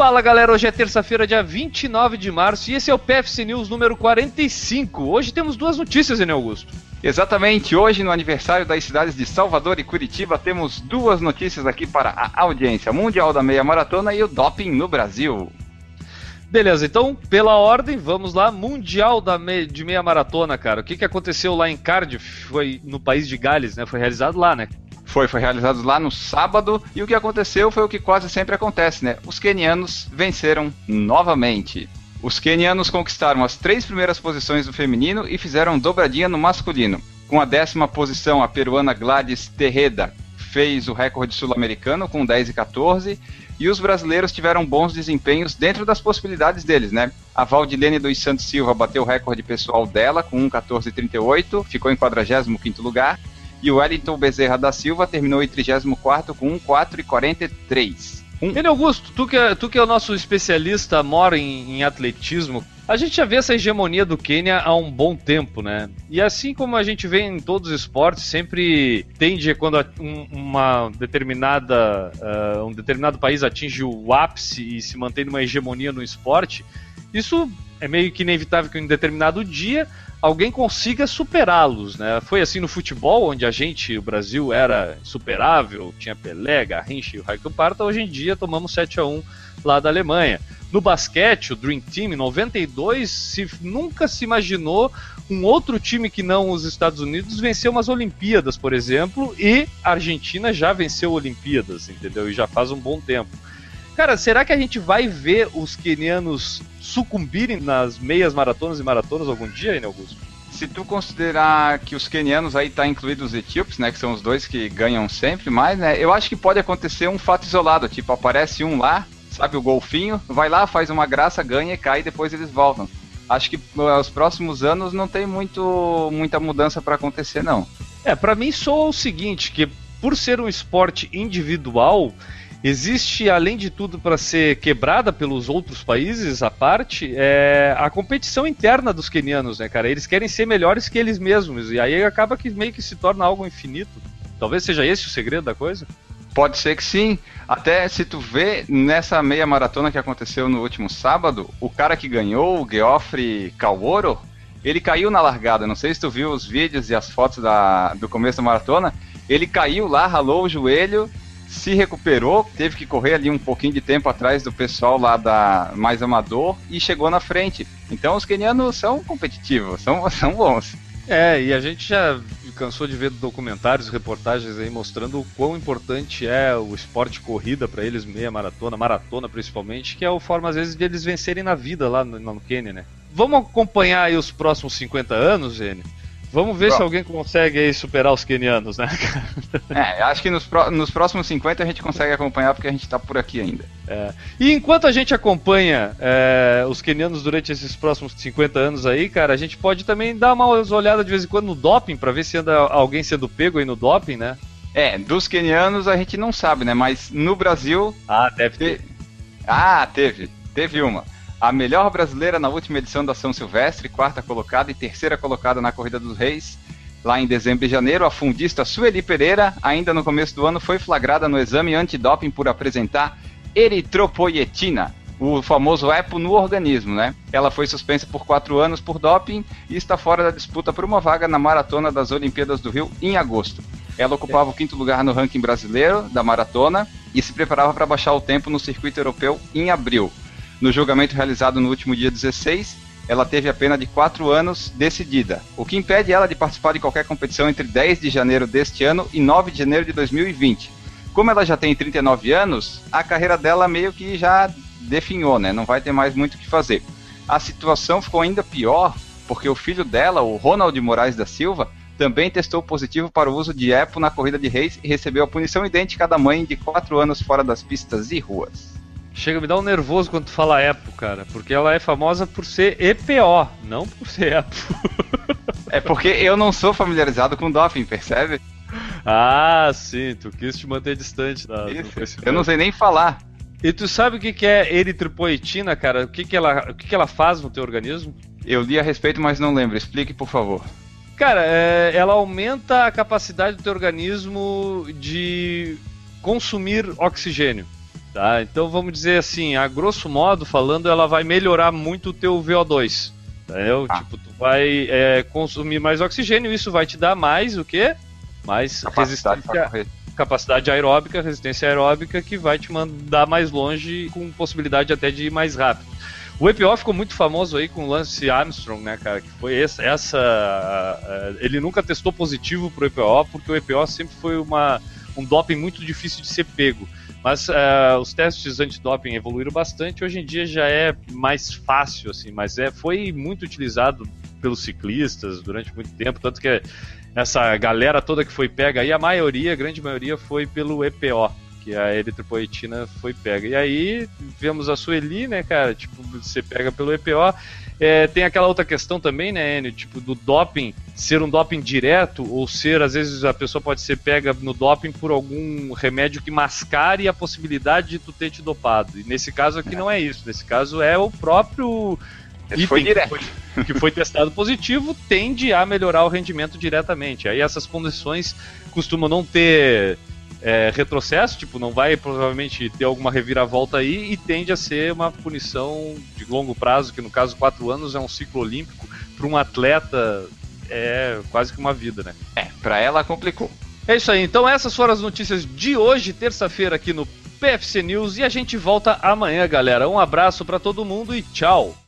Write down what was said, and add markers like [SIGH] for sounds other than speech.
Fala galera, hoje é terça-feira, dia 29 de março, e esse é o PFC News número 45. Hoje temos duas notícias, Enio Augusto. Exatamente, hoje no aniversário das cidades de Salvador e Curitiba, temos duas notícias aqui para a audiência: Mundial da Meia Maratona e o doping no Brasil. Beleza, então, pela ordem, vamos lá. Mundial da me de meia maratona, cara. O que, que aconteceu lá em Cardiff? Foi no país de Gales, né? Foi realizado lá, né? Foi, foi realizado lá no sábado e o que aconteceu foi o que quase sempre acontece, né? Os quenianos venceram novamente. Os quenianos conquistaram as três primeiras posições do feminino e fizeram dobradinha no masculino. Com a décima posição, a peruana Gladys Terreda fez o recorde sul-americano com 10 e 14 e os brasileiros tiveram bons desempenhos dentro das possibilidades deles, né? A Valdilene dos Santos Silva bateu o recorde pessoal dela com 1,14,38, ficou em 45º lugar. E o Wellington Bezerra da Silva terminou em 34 com 1,4,43. Um... Ele Augusto, tu que, é, tu que é o nosso especialista, mora em, em, atletismo, a gente já vê essa hegemonia do Quênia há um bom tempo, né? E assim como a gente vê em todos os esportes, sempre tende quando um, uma determinada, uh, um determinado país atinge o ápice e se mantém numa hegemonia no esporte, isso é meio que inevitável que em determinado dia alguém consiga superá-los, né? Foi assim no futebol, onde a gente, o Brasil, era superável, tinha Pelé, Garrincha e o Raikkonen Parta, hoje em dia tomamos 7 a 1 lá da Alemanha. No basquete, o Dream Team, em 92, se, nunca se imaginou um outro time que não os Estados Unidos vencer umas Olimpíadas, por exemplo, e a Argentina já venceu Olimpíadas, entendeu? E já faz um bom tempo. Cara, será que a gente vai ver os quenianos sucumbirem nas meias maratonas e maratonas algum dia, hein, Augusto? Se tu considerar que os quenianos aí tá incluídos os etíopes, né, que são os dois que ganham sempre mais, né, eu acho que pode acontecer um fato isolado, tipo, aparece um lá, sabe, o golfinho, vai lá, faz uma graça, ganha e cai e depois eles voltam. Acho que nos próximos anos não tem muito, muita mudança para acontecer, não. É, para mim só o seguinte, que por ser um esporte individual, Existe, além de tudo, para ser quebrada pelos outros países, a parte, é a competição interna dos quenianos, né, cara? Eles querem ser melhores que eles mesmos, e aí acaba que meio que se torna algo infinito. Talvez seja esse o segredo da coisa? Pode ser que sim. Até se tu vê nessa meia maratona que aconteceu no último sábado, o cara que ganhou, o Geoffrey Kaworo, ele caiu na largada. Não sei se tu viu os vídeos e as fotos da, do começo da maratona. Ele caiu lá, ralou o joelho se recuperou, teve que correr ali um pouquinho de tempo atrás do pessoal lá da mais amador e chegou na frente. Então os quenianos são competitivos, são, [LAUGHS] são bons. É, e a gente já cansou de ver documentários, reportagens aí mostrando o quão importante é o esporte corrida para eles, meia maratona, maratona principalmente, que é a forma às vezes de eles vencerem na vida lá no, no Quênia, né? Vamos acompanhar aí os próximos 50 anos, Zene? Vamos ver Bom. se alguém consegue aí superar os quenianos, né? [LAUGHS] é, acho que nos, nos próximos 50 a gente consegue acompanhar porque a gente está por aqui ainda. É. E enquanto a gente acompanha é, os quenianos durante esses próximos 50 anos aí, cara, a gente pode também dar uma olhada de vez em quando no doping para ver se anda alguém sendo pego aí no doping, né? É, dos quenianos a gente não sabe, né? Mas no Brasil. Ah, deve ter. Ah, teve. Teve uma a melhor brasileira na última edição da São Silvestre, quarta colocada e terceira colocada na Corrida dos Reis. Lá em dezembro e janeiro, a fundista Sueli Pereira, ainda no começo do ano, foi flagrada no exame antidoping por apresentar eritropoietina, o famoso EPO no organismo, né? Ela foi suspensa por quatro anos por doping e está fora da disputa por uma vaga na maratona das Olimpíadas do Rio em agosto. Ela ocupava o quinto lugar no ranking brasileiro da maratona e se preparava para baixar o tempo no circuito europeu em abril. No julgamento realizado no último dia 16, ela teve a pena de 4 anos decidida, o que impede ela de participar de qualquer competição entre 10 de janeiro deste ano e 9 de janeiro de 2020. Como ela já tem 39 anos, a carreira dela meio que já definhou, né? Não vai ter mais muito o que fazer. A situação ficou ainda pior porque o filho dela, o Ronald Moraes da Silva, também testou positivo para o uso de EPO na corrida de reis e recebeu a punição idêntica da mãe de 4 anos fora das pistas e ruas. Chega a me dar um nervoso quando tu fala EPO, cara, porque ela é famosa por ser EPO, não por ser EPO. é porque eu não sou familiarizado com doping, percebe? Ah, sim, tu quis te manter distante da, Isso, Eu não sei nem falar. E tu sabe o que é eritropoetina, cara? O que, que, ela, o que, que ela faz no teu organismo? Eu li a respeito, mas não lembro. Explique, por favor. Cara, é, ela aumenta a capacidade do teu organismo de consumir oxigênio. Tá? Então vamos dizer assim, a grosso modo falando, ela vai melhorar muito o teu VO2. Entendeu? Ah. Tipo, tu vai é, consumir mais oxigênio, isso vai te dar mais o quê? Mais capacidade resistência, capacidade aeróbica, resistência aeróbica, que vai te mandar mais longe com possibilidade até de ir mais rápido. O EPO ficou muito famoso aí com o Lance Armstrong, né, cara? Que foi essa. essa ele nunca testou positivo pro EPO, porque o EPO sempre foi uma, um doping muito difícil de ser pego. Mas uh, os testes antidoping evoluíram bastante. Hoje em dia já é mais fácil, assim, mas é, foi muito utilizado pelos ciclistas durante muito tempo. Tanto que essa galera toda que foi pega aí, a maioria, a grande maioria, foi pelo EPO que a eritropoetina foi pega. E aí vemos a Sueli, né, cara? Tipo, você pega pelo EPO. É, tem aquela outra questão também, né, Enio? Tipo, do doping ser um doping direto ou ser, às vezes, a pessoa pode ser pega no doping por algum remédio que mascare a possibilidade de tu ter te dopado. E nesse caso aqui é. não é isso. Nesse caso é o próprio. Ele foi direto. Que foi, que foi testado positivo, tende a melhorar o rendimento diretamente. Aí essas condições costumam não ter é, retrocesso, tipo, não vai provavelmente ter alguma reviravolta aí e tende a ser uma punição de longo prazo, que no caso quatro anos é um ciclo olímpico, para um atleta é quase que uma vida, né? É, para ela complicou. É isso aí, então essas foram as notícias de hoje, terça-feira aqui no PFC News e a gente volta amanhã, galera. Um abraço para todo mundo e tchau.